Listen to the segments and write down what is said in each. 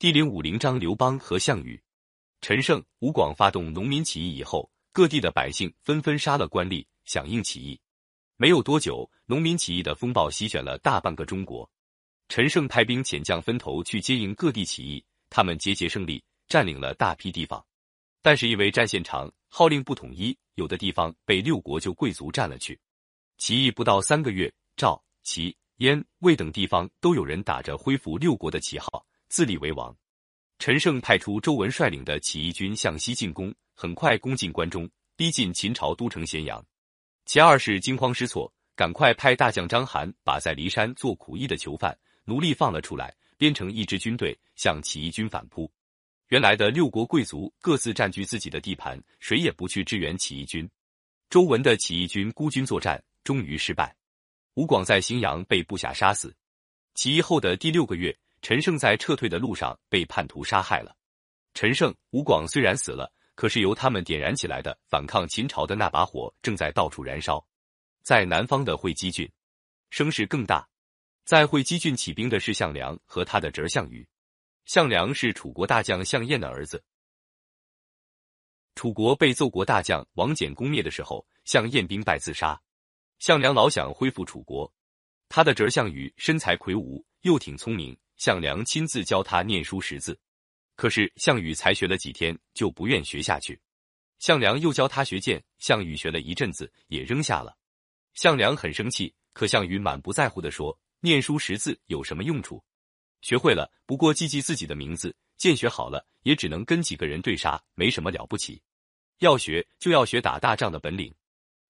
第零五零章刘邦和项羽。陈胜、吴广发动农民起义以后，各地的百姓纷纷杀了官吏，响应起义。没有多久，农民起义的风暴席卷了大半个中国。陈胜派兵遣将分头去接应各地起义，他们节节胜利，占领了大批地方。但是因为战线长，号令不统一，有的地方被六国旧贵族占了去。起义不到三个月，赵、齐、燕、魏等地方都有人打着恢复六国的旗号，自立为王。陈胜派出周文率领的起义军向西进攻，很快攻进关中，逼近秦朝都城咸阳。其二是惊慌失措，赶快派大将章邯把在骊山做苦役的囚犯、奴隶放了出来，编成一支军队向起义军反扑。原来的六国贵族各自占据自己的地盘，谁也不去支援起义军。周文的起义军孤军作战，终于失败。吴广在荥阳被部下杀死。起义后的第六个月。陈胜在撤退的路上被叛徒杀害了。陈胜、吴广虽然死了，可是由他们点燃起来的反抗秦朝的那把火正在到处燃烧。在南方的会稽郡，声势更大。在会稽郡起兵的是项梁和他的侄项羽。项梁是楚国大将项燕的儿子。楚国被奏国大将王翦攻灭的时候，项燕兵败自杀。项梁老想恢复楚国，他的侄项羽身材魁梧，又挺聪明。项梁亲自教他念书识字，可是项羽才学了几天就不愿学下去。项梁又教他学剑，项羽学了一阵子也扔下了。项梁很生气，可项羽满不在乎的说：“念书识字有什么用处？学会了不过记记自己的名字，剑学好了也只能跟几个人对杀，没什么了不起。要学就要学打大仗的本领。”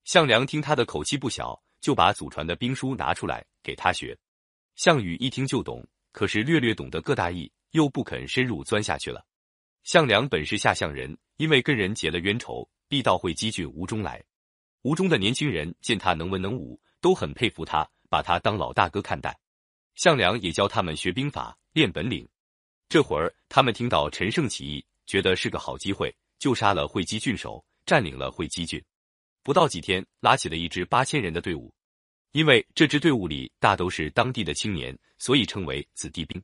项梁听他的口气不小，就把祖传的兵书拿出来给他学。项羽一听就懂。可是略略懂得各大意，又不肯深入钻下去了。项梁本是下相人，因为跟人结了冤仇，必到会稽郡吴中来。吴中的年轻人见他能文能武，都很佩服他，把他当老大哥看待。项梁也教他们学兵法，练本领。这会儿他们听到陈胜起义，觉得是个好机会，就杀了会稽郡守，占领了会稽郡。不到几天，拉起了一支八千人的队伍。因为这支队伍里大都是当地的青年，所以称为子弟兵。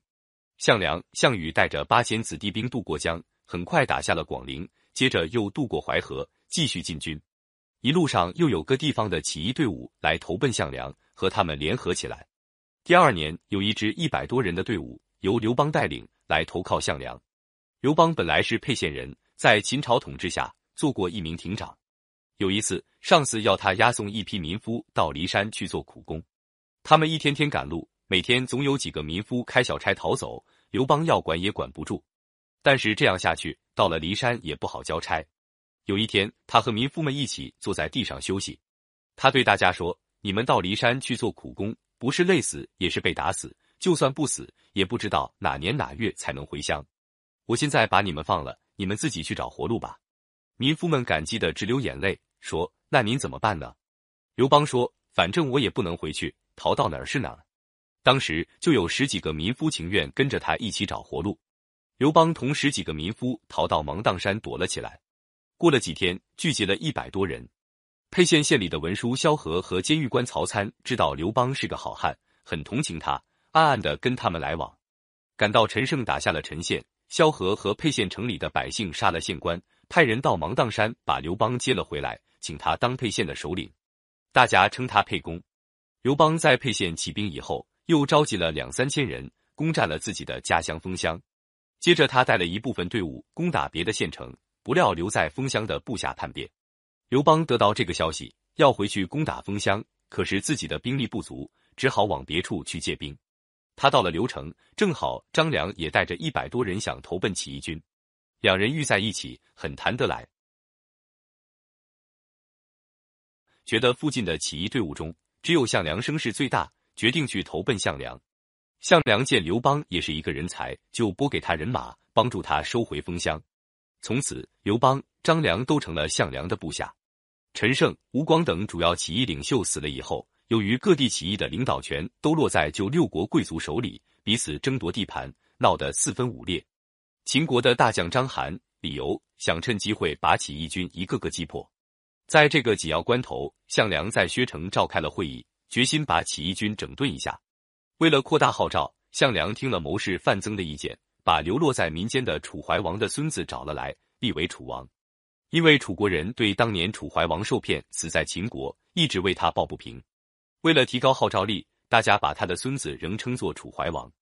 项梁、项羽带着八千子弟兵渡过江，很快打下了广陵，接着又渡过淮河，继续进军。一路上又有各地方的起义队伍来投奔项梁，和他们联合起来。第二年，有一支一百多人的队伍由刘邦带领来投靠项梁。刘邦本来是沛县人，在秦朝统治下做过一名亭长。有一次，上司要他押送一批民夫到骊山去做苦工，他们一天天赶路，每天总有几个民夫开小差逃走，刘邦要管也管不住。但是这样下去，到了骊山也不好交差。有一天，他和民夫们一起坐在地上休息，他对大家说：“你们到骊山去做苦工，不是累死，也是被打死。就算不死，也不知道哪年哪月才能回乡。我现在把你们放了，你们自己去找活路吧。”民夫们感激的直流眼泪。说：“那您怎么办呢？”刘邦说：“反正我也不能回去，逃到哪儿是哪儿。”当时就有十几个民夫情愿跟着他一起找活路。刘邦同十几个民夫逃到芒砀山躲了起来。过了几天，聚集了一百多人。沛县县里的文书萧何和监狱官曹参知道刘邦是个好汉，很同情他，暗暗的跟他们来往。赶到陈胜打下了陈县，萧何和沛县城里的百姓杀了县官，派人到芒砀山把刘邦接了回来。请他当沛县的首领，大家称他沛公。刘邦在沛县起兵以后，又召集了两三千人，攻占了自己的家乡封乡。接着，他带了一部分队伍攻打别的县城，不料留在封乡的部下叛变。刘邦得到这个消息，要回去攻打封乡，可是自己的兵力不足，只好往别处去借兵。他到了刘城，正好张良也带着一百多人想投奔起义军，两人遇在一起，很谈得来。觉得附近的起义队伍中只有项梁声势最大，决定去投奔项梁。项梁见刘邦也是一个人才，就拨给他人马，帮助他收回封乡。从此，刘邦、张良都成了项梁的部下。陈胜、吴广等主要起义领袖死了以后，由于各地起义的领导权都落在旧六国贵族手里，彼此争夺地盘，闹得四分五裂。秦国的大将章邯、李由想趁机会把起义军一个个击破。在这个紧要关头，项梁在薛城召开了会议，决心把起义军整顿一下。为了扩大号召，项梁听了谋士范增的意见，把流落在民间的楚怀王的孙子找了来，立为楚王。因为楚国人对当年楚怀王受骗死在秦国，一直为他抱不平。为了提高号召力，大家把他的孙子仍称作楚怀王。